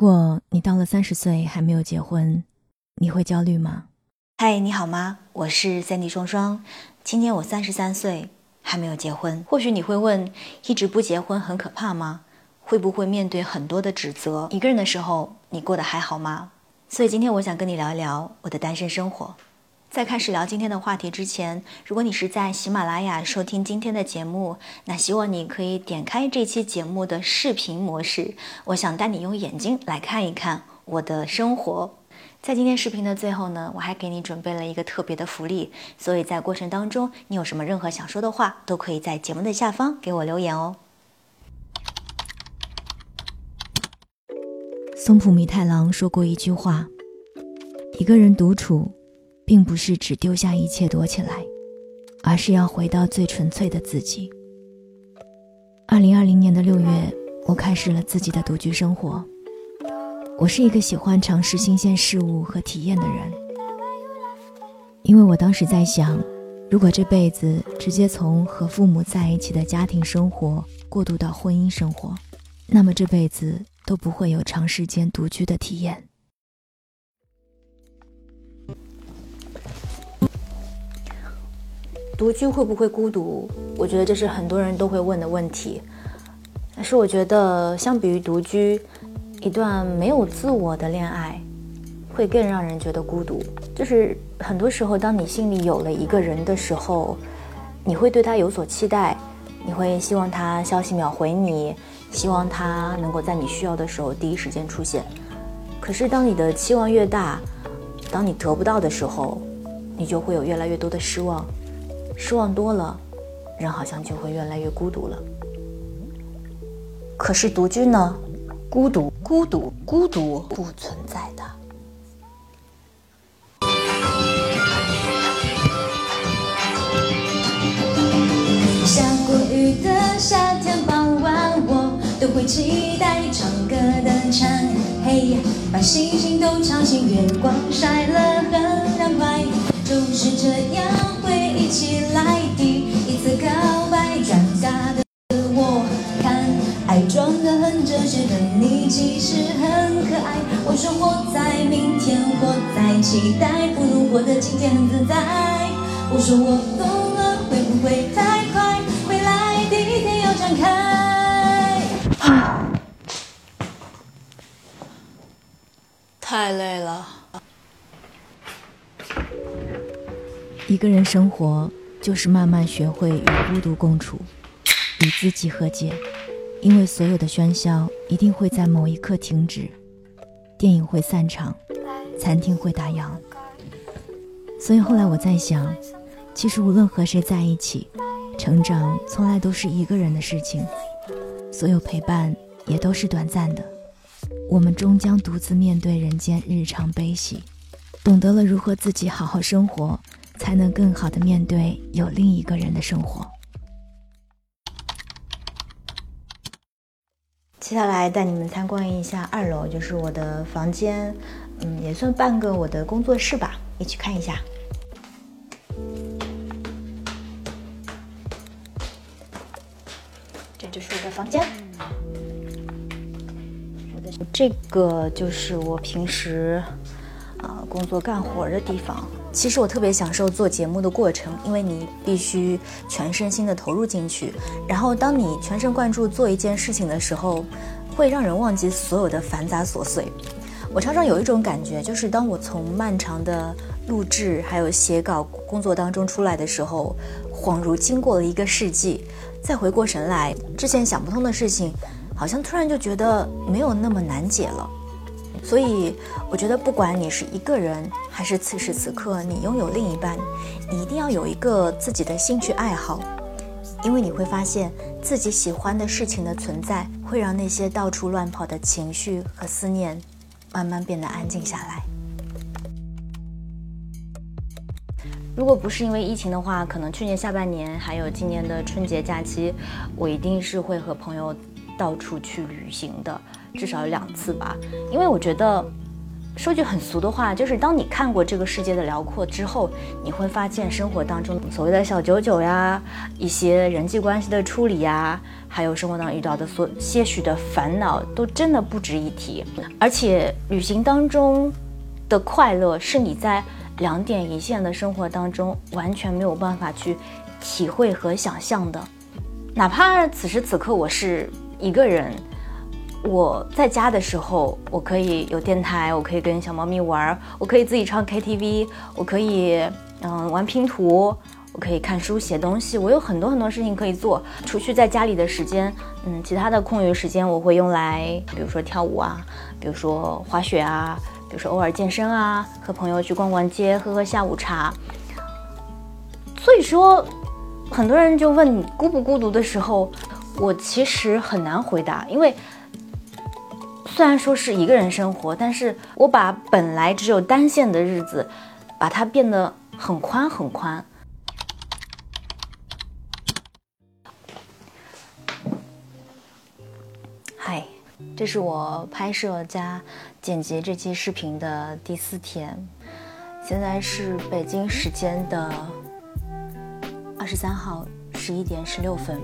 如果你到了三十岁还没有结婚，你会焦虑吗？嗨，你好吗？我是三弟双双，今年我三十三岁，还没有结婚。或许你会问，一直不结婚很可怕吗？会不会面对很多的指责？一个人的时候，你过得还好吗？所以今天我想跟你聊一聊我的单身生活。在开始聊今天的话题之前，如果你是在喜马拉雅收听今天的节目，那希望你可以点开这期节目的视频模式。我想带你用眼睛来看一看我的生活。在今天视频的最后呢，我还给你准备了一个特别的福利，所以在过程当中，你有什么任何想说的话，都可以在节目的下方给我留言哦。松浦弥太郎说过一句话：“一个人独处。”并不是只丢下一切躲起来，而是要回到最纯粹的自己。二零二零年的六月，我开始了自己的独居生活。我是一个喜欢尝试新鲜事物和体验的人，因为我当时在想，如果这辈子直接从和父母在一起的家庭生活过渡到婚姻生活，那么这辈子都不会有长时间独居的体验。独居会不会孤独？我觉得这是很多人都会问的问题。但是我觉得，相比于独居，一段没有自我的恋爱，会更让人觉得孤独。就是很多时候，当你心里有了一个人的时候，你会对他有所期待，你会希望他消息秒回你，希望他能够在你需要的时候第一时间出现。可是，当你的期望越大，当你得不到的时候，你就会有越来越多的失望。失望多了，人好像就会越来越孤独了。可是独居呢？孤独，孤独，孤独不存在的。下过雨的夏天傍晚，我都会期待唱歌的蝉。嘿，把星星都吵醒，月光晒了很凉快，就是这样。回忆起来第一次告白，尴尬的我看，爱装得很哲学的你其实很可爱。我说活在明天，活在期待，不如活得今天很自在。我说我懂了，会不会太快？未来第一天要展开。太累了。一个人生活，就是慢慢学会与孤独共处，与自己和解。因为所有的喧嚣一定会在某一刻停止，电影会散场，餐厅会打烊。所以后来我在想，其实无论和谁在一起，成长从来都是一个人的事情，所有陪伴也都是短暂的。我们终将独自面对人间日常悲喜，懂得了如何自己好好生活。才能更好的面对有另一个人的生活。接下来带你们参观一下二楼，就是我的房间，嗯，也算半个我的工作室吧，一起看一下。这就是我的房间，这个就是我平时啊工作干活的地方。其实我特别享受做节目的过程，因为你必须全身心的投入进去。然后，当你全神贯注做一件事情的时候，会让人忘记所有的繁杂琐碎。我常常有一种感觉，就是当我从漫长的录制还有写稿工作当中出来的时候，恍如经过了一个世纪，再回过神来，之前想不通的事情，好像突然就觉得没有那么难解了。所以，我觉得不管你是一个人，还是此时此刻你拥有另一半，你一定要有一个自己的兴趣爱好，因为你会发现自己喜欢的事情的存在，会让那些到处乱跑的情绪和思念，慢慢变得安静下来。如果不是因为疫情的话，可能去年下半年还有今年的春节假期，我一定是会和朋友到处去旅行的。至少有两次吧，因为我觉得说句很俗的话，就是当你看过这个世界的辽阔之后，你会发现生活当中所谓的小九九呀，一些人际关系的处理呀，还有生活当中遇到的所些许的烦恼，都真的不值一提。而且旅行当中的快乐，是你在两点一线的生活当中完全没有办法去体会和想象的。哪怕此时此刻我是一个人。我在家的时候，我可以有电台，我可以跟小猫咪玩，我可以自己唱 KTV，我可以嗯玩拼图，我可以看书写东西，我有很多很多事情可以做。除去在家里的时间，嗯，其他的空余时间我会用来，比如说跳舞啊，比如说滑雪啊，比如说偶尔健身啊，和朋友去逛逛街，喝喝下午茶。所以说，很多人就问你孤不孤独的时候，我其实很难回答，因为。虽然说是一个人生活，但是我把本来只有单线的日子，把它变得很宽很宽。嗨，这是我拍摄加剪辑这期视频的第四天，现在是北京时间的二十三号十一点十六分，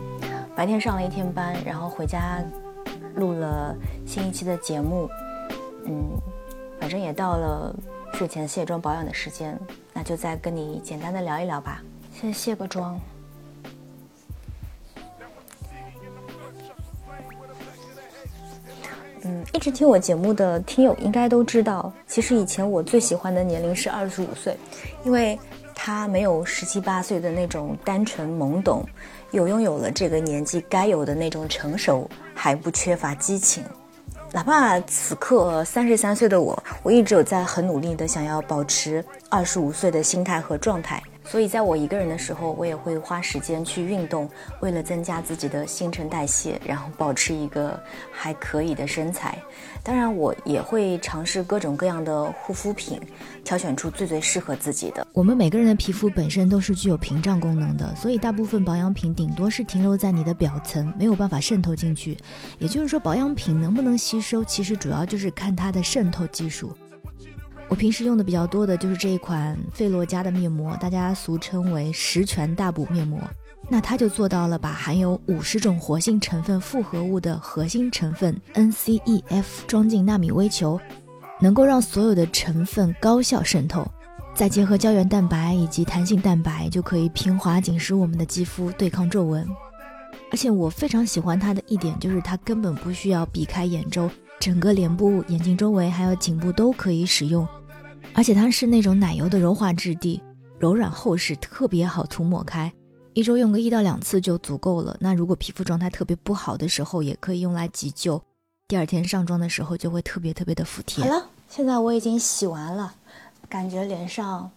白天上了一天班，然后回家。录了新一期的节目，嗯，反正也到了睡前卸妆保养的时间，那就再跟你简单的聊一聊吧。先卸个妆。嗯，一直听我节目的听友应该都知道，其实以前我最喜欢的年龄是二十五岁，因为他没有十七八岁的那种单纯懵懂。又拥有了这个年纪该有的那种成熟，还不缺乏激情。哪怕此刻三十三岁的我，我一直有在很努力的想要保持二十五岁的心态和状态。所以，在我一个人的时候，我也会花时间去运动，为了增加自己的新陈代谢，然后保持一个还可以的身材。当然，我也会尝试各种各样的护肤品，挑选出最最适合自己的。我们每个人的皮肤本身都是具有屏障功能的，所以大部分保养品顶多是停留在你的表层，没有办法渗透进去。也就是说，保养品能不能吸收，其实主要就是看它的渗透技术。我平时用的比较多的就是这一款费洛嘉的面膜，大家俗称为十全大补面膜。那它就做到了把含有五十种活性成分复合物的核心成分 NCEF 装进纳米微球，能够让所有的成分高效渗透，再结合胶原蛋白以及弹性蛋白，就可以平滑紧实我们的肌肤，对抗皱纹。而且我非常喜欢它的一点就是它根本不需要避开眼周。整个脸部、眼睛周围还有颈部都可以使用，而且它是那种奶油的柔滑质地，柔软厚实，特别好涂抹开，一周用个一到两次就足够了。那如果皮肤状态特别不好的时候，也可以用来急救，第二天上妆的时候就会特别特别的服帖。好了，现在我已经洗完了，感觉脸上，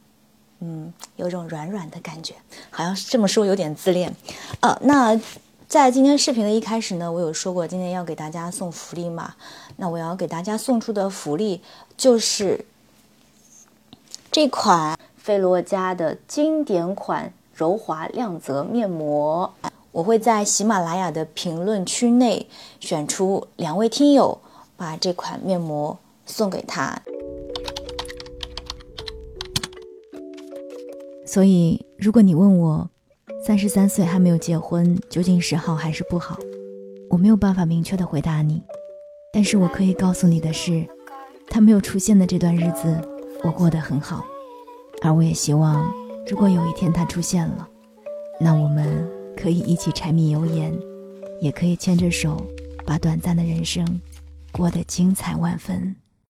嗯，有种软软的感觉，好像这么说有点自恋，呃，那。在今天视频的一开始呢，我有说过今天要给大家送福利嘛？那我要给大家送出的福利就是这款菲洛嘉的经典款柔滑亮泽面膜。我会在喜马拉雅的评论区内选出两位听友，把这款面膜送给他。所以，如果你问我，三十三岁还没有结婚，究竟是好还是不好？我没有办法明确的回答你，但是我可以告诉你的是，他没有出现的这段日子，我过得很好。而我也希望，如果有一天他出现了，那我们可以一起柴米油盐，也可以牵着手，把短暂的人生过得精彩万分。